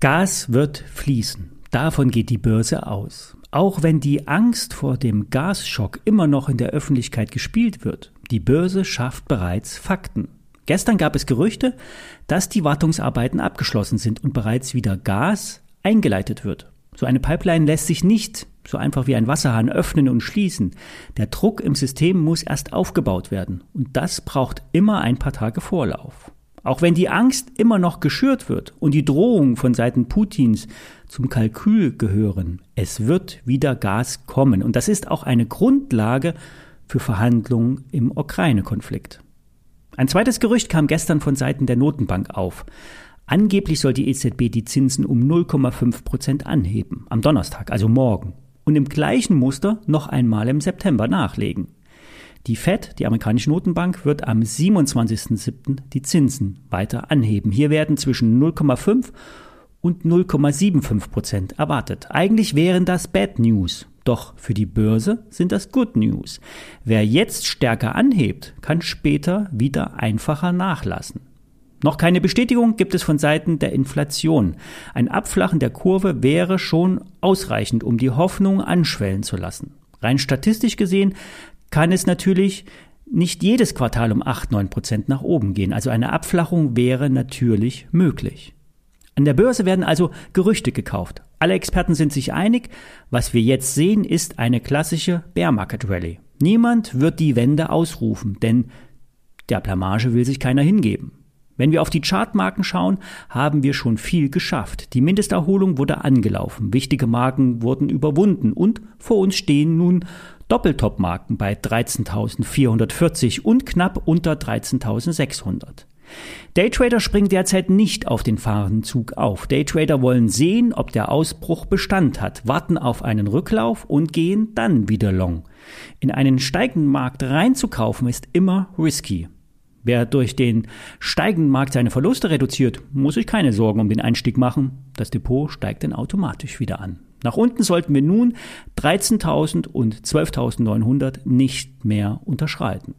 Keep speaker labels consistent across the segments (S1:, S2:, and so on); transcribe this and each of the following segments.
S1: Gas wird fließen. Davon geht die Börse aus. Auch wenn die Angst vor dem Gasschock immer noch in der Öffentlichkeit gespielt wird, die Börse schafft bereits Fakten. Gestern gab es Gerüchte, dass die Wartungsarbeiten abgeschlossen sind und bereits wieder Gas eingeleitet wird. So eine Pipeline lässt sich nicht so einfach wie ein Wasserhahn öffnen und schließen. Der Druck im System muss erst aufgebaut werden und das braucht immer ein paar Tage Vorlauf. Auch wenn die Angst immer noch geschürt wird und die Drohungen von Seiten Putins zum Kalkül gehören, es wird wieder Gas kommen und das ist auch eine Grundlage für Verhandlungen im Ukraine-Konflikt. Ein zweites Gerücht kam gestern von Seiten der Notenbank auf. Angeblich soll die EZB die Zinsen um 0,5 Prozent anheben, am Donnerstag, also morgen, und im gleichen Muster noch einmal im September nachlegen. Die Fed, die amerikanische Notenbank, wird am 27.07. die Zinsen weiter anheben. Hier werden zwischen 0,5 und 0,75 Prozent erwartet. Eigentlich wären das Bad News. Doch für die Börse sind das Good News. Wer jetzt stärker anhebt, kann später wieder einfacher nachlassen. Noch keine Bestätigung gibt es von Seiten der Inflation. Ein Abflachen der Kurve wäre schon ausreichend, um die Hoffnung anschwellen zu lassen. Rein statistisch gesehen kann es natürlich nicht jedes Quartal um 8, 9 Prozent nach oben gehen. Also eine Abflachung wäre natürlich möglich. An der Börse werden also Gerüchte gekauft. Alle Experten sind sich einig, was wir jetzt sehen, ist eine klassische Bear Market Rally. Niemand wird die Wende ausrufen, denn der Blamage will sich keiner hingeben. Wenn wir auf die Chartmarken schauen, haben wir schon viel geschafft. Die Mindesterholung wurde angelaufen, wichtige Marken wurden überwunden und vor uns stehen nun Doppeltop-Marken bei 13.440 und knapp unter 13.600. Daytrader springen derzeit nicht auf den fahrenden Zug auf. Daytrader wollen sehen, ob der Ausbruch Bestand hat, warten auf einen Rücklauf und gehen dann wieder long. In einen steigenden Markt reinzukaufen ist immer risky. Wer durch den steigenden Markt seine Verluste reduziert, muss sich keine Sorgen um den Einstieg machen. Das Depot steigt dann automatisch wieder an. Nach unten sollten wir nun 13.000 und 12.900 nicht mehr unterschreiten.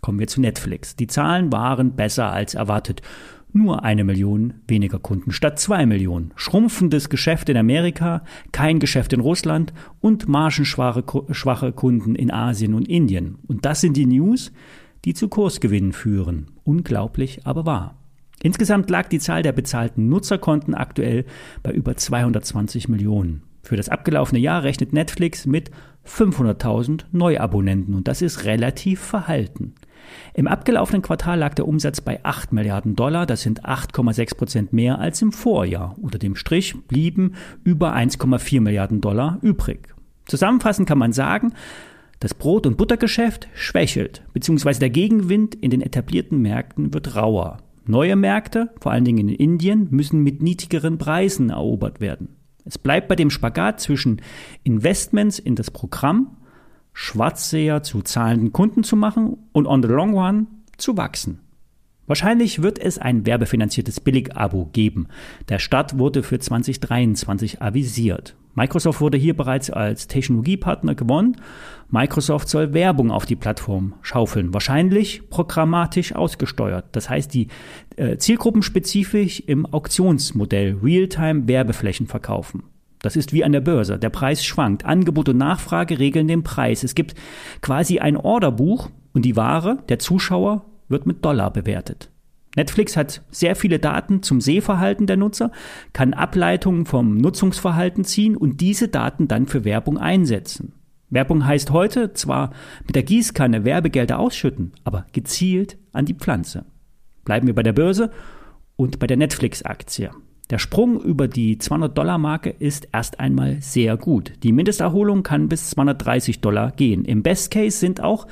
S1: Kommen wir zu Netflix. Die Zahlen waren besser als erwartet. Nur eine Million weniger Kunden statt zwei Millionen. Schrumpfendes Geschäft in Amerika, kein Geschäft in Russland und margenschwache Kunden in Asien und Indien. Und das sind die News, die zu Kursgewinnen führen. Unglaublich, aber wahr. Insgesamt lag die Zahl der bezahlten Nutzerkonten aktuell bei über 220 Millionen. Für das abgelaufene Jahr rechnet Netflix mit 500.000 Neuabonnenten und das ist relativ verhalten. Im abgelaufenen Quartal lag der Umsatz bei 8 Milliarden Dollar, das sind 8,6 Prozent mehr als im Vorjahr. Unter dem Strich blieben über 1,4 Milliarden Dollar übrig. Zusammenfassend kann man sagen, das Brot- und Buttergeschäft schwächelt, beziehungsweise der Gegenwind in den etablierten Märkten wird rauer. Neue Märkte, vor allen Dingen in Indien, müssen mit niedrigeren Preisen erobert werden. Es bleibt bei dem Spagat zwischen Investments in das Programm, Schwarzseher zu zahlenden Kunden zu machen und on the long run zu wachsen. Wahrscheinlich wird es ein werbefinanziertes Billig-Abo geben. Der Start wurde für 2023 avisiert. Microsoft wurde hier bereits als Technologiepartner gewonnen. Microsoft soll Werbung auf die Plattform schaufeln, wahrscheinlich programmatisch ausgesteuert. Das heißt, die äh, zielgruppenspezifisch im Auktionsmodell Realtime Werbeflächen verkaufen. Das ist wie an der Börse. Der Preis schwankt. Angebot und Nachfrage regeln den Preis. Es gibt quasi ein Orderbuch und die Ware, der Zuschauer, wird mit Dollar bewertet. Netflix hat sehr viele Daten zum Sehverhalten der Nutzer, kann Ableitungen vom Nutzungsverhalten ziehen und diese Daten dann für Werbung einsetzen. Werbung heißt heute zwar mit der Gießkanne Werbegelder ausschütten, aber gezielt an die Pflanze. Bleiben wir bei der Börse und bei der Netflix-Aktie. Der Sprung über die 200-Dollar-Marke ist erst einmal sehr gut. Die Mindesterholung kann bis 230 Dollar gehen. Im Best Case sind auch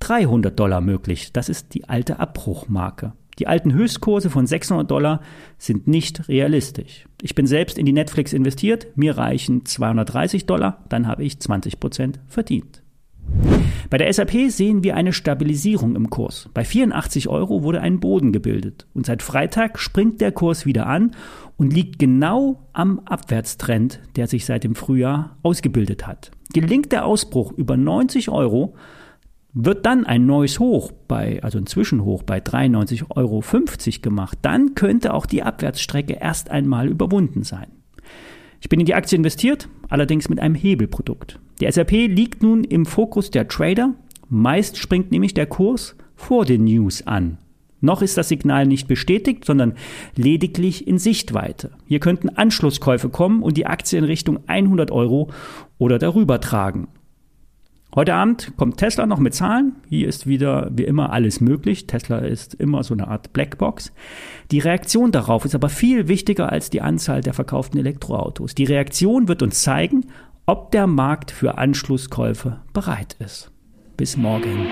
S1: 300 Dollar möglich. Das ist die alte Abbruchmarke. Die alten Höchstkurse von 600 Dollar sind nicht realistisch. Ich bin selbst in die Netflix investiert, mir reichen 230 Dollar, dann habe ich 20 Prozent verdient. Bei der SAP sehen wir eine Stabilisierung im Kurs. Bei 84 Euro wurde ein Boden gebildet und seit Freitag springt der Kurs wieder an und liegt genau am Abwärtstrend, der sich seit dem Frühjahr ausgebildet hat. Gelingt der Ausbruch über 90 Euro, wird dann ein neues Hoch bei, also ein Zwischenhoch bei 93,50 Euro gemacht, dann könnte auch die Abwärtsstrecke erst einmal überwunden sein. Ich bin in die Aktie investiert, allerdings mit einem Hebelprodukt. Die SAP liegt nun im Fokus der Trader. Meist springt nämlich der Kurs vor den News an. Noch ist das Signal nicht bestätigt, sondern lediglich in Sichtweite. Hier könnten Anschlusskäufe kommen und die Aktie in Richtung 100 Euro oder darüber tragen. Heute Abend kommt Tesla noch mit Zahlen. Hier ist wieder wie immer alles möglich. Tesla ist immer so eine Art Blackbox. Die Reaktion darauf ist aber viel wichtiger als die Anzahl der verkauften Elektroautos. Die Reaktion wird uns zeigen, ob der Markt für Anschlusskäufe bereit ist. Bis morgen.